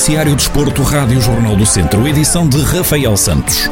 Noticiário Desporto, Rádio Jornal do Centro, edição de Rafael Santos.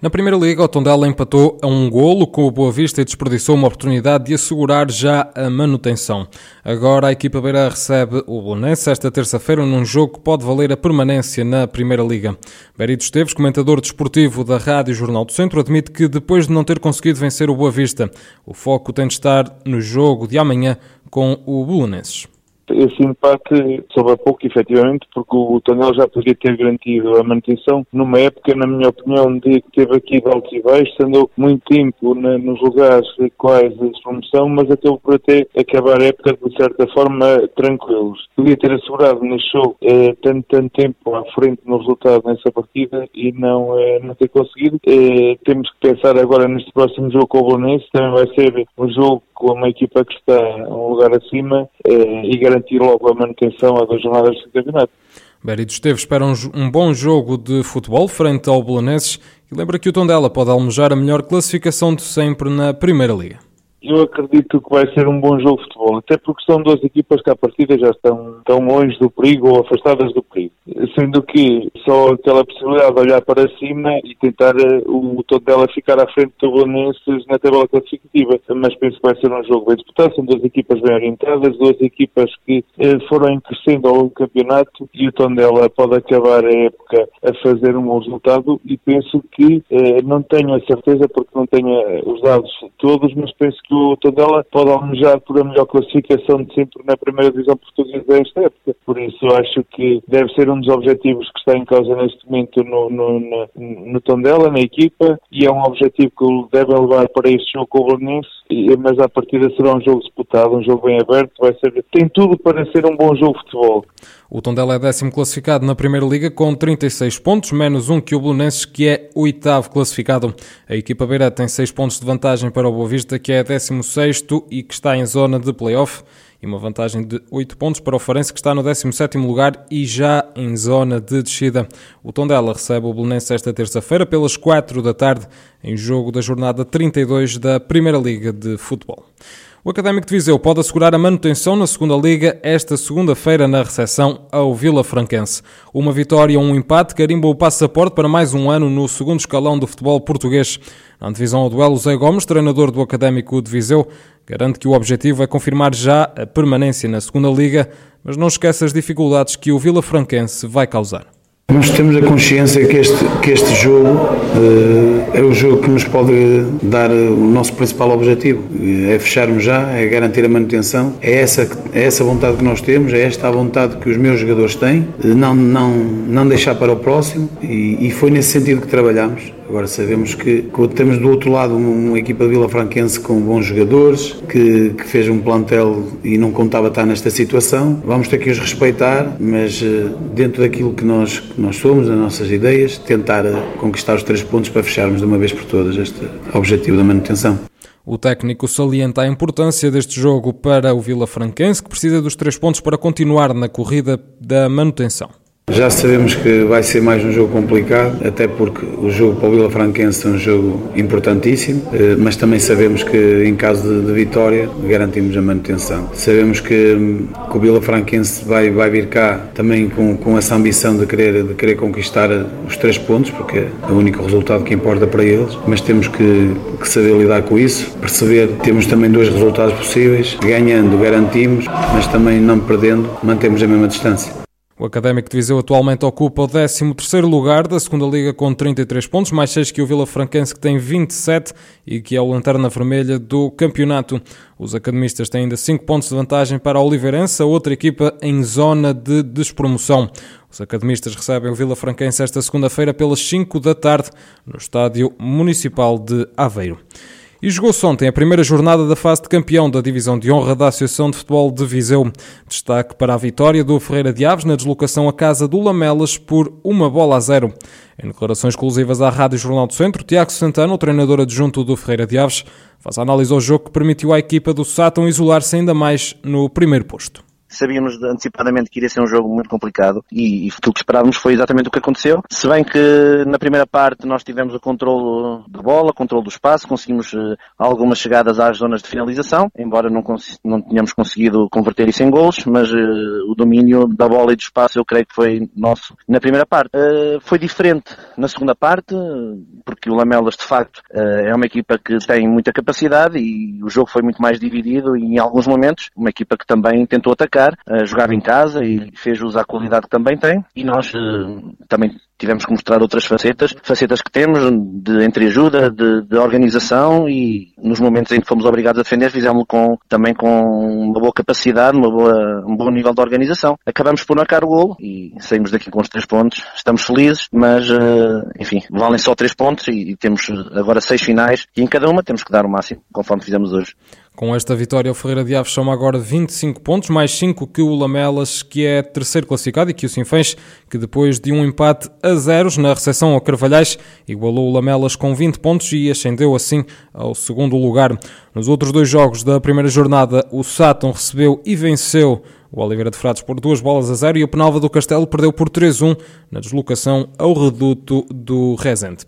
Na Primeira Liga, o Tondela empatou a um golo com o Boa Vista e desperdiçou uma oportunidade de assegurar já a manutenção. Agora a equipa beira recebe o Bolonense esta terça-feira num jogo que pode valer a permanência na Primeira Liga. Berito Esteves, comentador desportivo da Rádio Jornal do Centro, admite que depois de não ter conseguido vencer o Boa Vista, o foco tem de estar no jogo de amanhã com o Bolonenses. Esse empate soube a pouco, efetivamente, porque o Tondela já poderia ter garantido a manutenção numa época, na minha opinião, de que teve aqui de altos e baixos, andou muito tempo nos lugares quais de promoção, mas acabou por até acabar a época de certa forma tranquilos. Podia ter assegurado neste jogo eh, tanto, tanto tempo à frente no resultado nessa partida e não, eh, não ter conseguido. Eh, temos que pensar agora neste próximo jogo com o Bolonense, também vai ser um jogo com uma equipa que está um lugar acima eh, e garantir logo a manutenção a duas jornadas de campeonato. Berito Esteves espera um, um, bom jogo de futebol frente ao Belenenses e lembra que o Tondela pode almejar a melhor classificação de sempre na Primeira Liga. Eu acredito que vai ser um bom jogo de futebol, até porque são duas equipas que à partida já estão tão longe do perigo ou afastadas do perigo. Sendo que só aquela possibilidade de olhar para cima e tentar uh, o todo dela ficar à frente do Belenenses na tabela classificativa. Mas penso que vai ser um jogo bem disputado, são duas equipas bem orientadas, duas equipas que uh, foram crescendo ao longo do campeonato e o Tondela pode acabar a época a fazer um bom resultado e penso que uh, não tenho a certeza porque não tenho os dados todos, mas penso que o Tondela pode almejar por a melhor classificação de sempre na primeira divisão portuguesa desta época. Por isso acho que deve ser um dos objetivos que está em causa neste momento no, no, no, no Tondela, na equipa, e é um objetivo que devem levar para este jogo com o Belenense, mas à partida será um jogo disputado, um jogo bem aberto, vai ser, tem tudo para ser um bom jogo de futebol. O Tondela é décimo classificado na Primeira Liga com 36 pontos, menos um que o Belenenses, que é oitavo classificado. A equipa beira tem 6 pontos de vantagem para o Boa Vista, que é décimo sexto e que está em zona de play-off e uma vantagem de 8 pontos para o Farense, que está no 17º lugar e já em zona de descida. O Tondela recebe o Belenense esta terça-feira pelas 4 da tarde, em jogo da jornada 32 da Primeira Liga de Futebol. O Académico de Viseu pode assegurar a manutenção na segunda Liga esta segunda-feira na recepção ao Vila Franquense. Uma vitória ou um empate carimba o passaporte para mais um ano no segundo escalão do futebol português. Na divisão ao duelo, Zé Gomes, treinador do Académico de Viseu, garante que o objetivo é confirmar já a permanência na segunda Liga, mas não esquece as dificuldades que o Vila Franquense vai causar. Nós temos a consciência que este, que este jogo uh, é o jogo que nos pode dar o nosso principal objetivo. É fecharmos já, é garantir a manutenção. É essa, é essa vontade que nós temos, é esta a vontade que os meus jogadores têm, não, não, não deixar para o próximo e, e foi nesse sentido que trabalhamos. Agora sabemos que, temos do outro lado uma, uma, equipa de Vila Franquense com bons jogadores, que, que, fez um plantel e não contava estar nesta situação. Vamos ter que os respeitar, mas eh, dentro daquilo que nós, que nós somos, das nossas ideias, tentar eh, conquistar os três pontos para fecharmos de uma vez por todas este objetivo da manutenção. O técnico salienta a importância deste jogo para o Vila Franquense, que precisa dos três pontos para continuar na corrida da manutenção. Já sabemos que vai ser mais um jogo complicado, até porque o jogo para o Vila Franquense é um jogo importantíssimo, eh, mas também sabemos que em caso de, vitória garantimos a manutenção. Sabemos que, que, o Vila Franquense vai, vai vir cá também com, com essa ambição de querer, de querer conquistar os três pontos, porque é o único resultado que importa para eles, mas temos que, que saber lidar com isso, perceber que temos também dois resultados possíveis, ganhando garantimos, mas também não perdendo, mantemos a mesma distância. O Académico de Viseu atualmente ocupa o 13º lugar da segunda Liga com 33 pontos, mais 6 que o Vila Franquense que tem 27 e que é o lanterna vermelha do campeonato. Os academistas têm ainda 5 pontos de vantagem para a Oliveirense, a outra equipa em zona de despromoção. Os academistas recebem o Vila Franquense esta segunda-feira pelas 5 da tarde no Estádio Municipal de Aveiro. E jogou-se ontem a primeira jornada da fase de campeão da Divisão de Honra da Associação de Futebol de Viseu. Destaque para a vitória do Ferreira de Aves na deslocação à casa do Lamelas por uma bola a zero. Em declarações exclusivas à Rádio Jornal do Centro, Tiago Santana, o treinador adjunto do Ferreira de Aves, faz análise ao jogo que permitiu à equipa do Sátão isolar-se ainda mais no primeiro posto. Sabíamos antecipadamente que iria ser um jogo muito complicado e, e aquilo que esperávamos foi exatamente o que aconteceu. Se bem que na primeira parte nós tivemos o controle da bola, controle do espaço, conseguimos uh, algumas chegadas às zonas de finalização, embora não, não tenhamos conseguido converter isso em gols, mas uh, o domínio da bola e do espaço eu creio que foi nosso na primeira parte. Uh, foi diferente na segunda parte, porque o Lamelas de facto é uma equipa que tem muita capacidade e o jogo foi muito mais dividido e em alguns momentos uma equipa que também tentou atacar, jogava em casa e fez uso à qualidade que também tem e nós também tivemos que mostrar outras facetas, facetas que temos de entreajuda, de, de organização e nos momentos em que fomos obrigados a defender fizemos com, também com uma boa capacidade, uma boa, um bom nível de organização. Acabamos por marcar o golo e saímos daqui com os três pontos. Estamos felizes, mas uh, enfim, valem só três pontos e, e temos agora seis finais e em cada uma temos que dar o máximo, conforme fizemos hoje. Com esta vitória, o Ferreira de Aves soma agora 25 pontos, mais 5 que o Lamelas, que é terceiro classificado, e que o Sinfãs, que depois de um empate a zeros na recepção ao Carvalhais, igualou o Lamelas com 20 pontos e ascendeu assim ao segundo lugar. Nos outros dois jogos da primeira jornada, o Sátão recebeu e venceu o Oliveira de Frades por duas bolas a zero e o Penalva do Castelo perdeu por 3-1 na deslocação ao reduto do Rezende.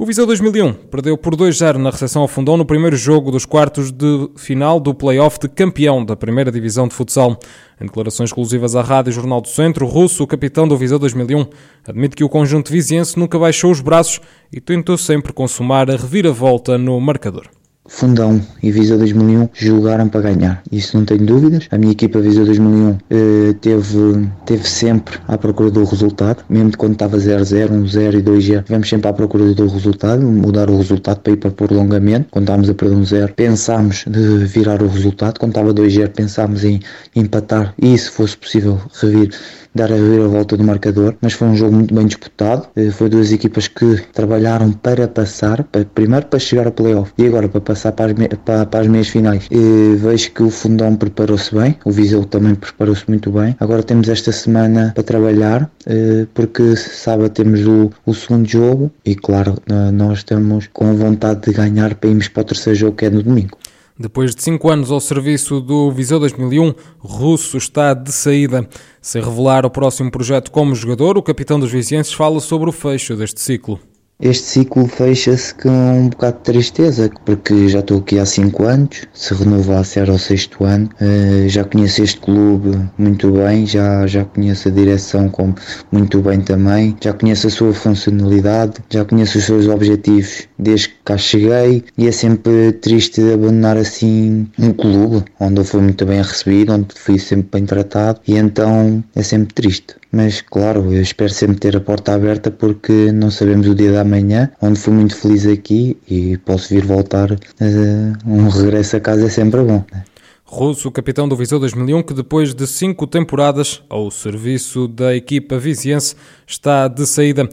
O Viseu 2001 perdeu por 2-0 na recepção ao Fundão no primeiro jogo dos quartos de final do play-off de campeão da primeira divisão de futsal. Em declarações exclusivas à Rádio Jornal do Centro, Russo, o capitão do Viseu 2001, admite que o conjunto viziense nunca baixou os braços e tentou sempre consumar a reviravolta no marcador. Fundão e Visa 2001 jogaram para ganhar, isso não tenho dúvidas. A minha equipa Visa 2001 eh, teve, teve sempre à procura do resultado, mesmo quando estava 0-0, 1-0 e 2-0, tivemos sempre à procura do resultado, mudar o resultado para ir para prolongamento. Quando estávamos a perder 1-0, pensámos de virar o resultado, quando estava 2-0, pensámos em empatar e, se fosse possível, revir dar a volta do marcador, mas foi um jogo muito bem disputado. Eh, foi duas equipas que trabalharam para passar, primeiro para chegar ao playoff e agora para passar para as, para, para as meias finais. E vejo que o Fundão preparou-se bem, o Viseu também preparou-se muito bem. Agora temos esta semana para trabalhar, eh, porque sábado temos o, o segundo jogo e, claro, nós estamos com vontade de ganhar para irmos para o terceiro jogo que é no domingo. Depois de cinco anos ao serviço do Viseu 2001, Russo está de saída. Sem revelar o próximo projeto como jogador, o capitão dos vizienses fala sobre o fecho deste ciclo. Este ciclo fecha-se com um bocado de tristeza, porque já estou aqui há 5 anos, se renovasse era o sexto ano, uh, já conheço este clube muito bem, já, já conheço a direção como muito bem também, já conheço a sua funcionalidade, já conheço os seus objetivos desde que cá cheguei e é sempre triste abandonar assim um clube onde eu fui muito bem recebido, onde fui sempre bem tratado e então é sempre triste. Mas claro, eu espero sempre ter a porta aberta porque não sabemos o dia da manhã, onde fui muito feliz aqui e posso vir voltar. Uh, um regresso a casa é sempre bom. Russo, capitão do Viseu 2001, que depois de cinco temporadas ao serviço da equipa viziense está de saída.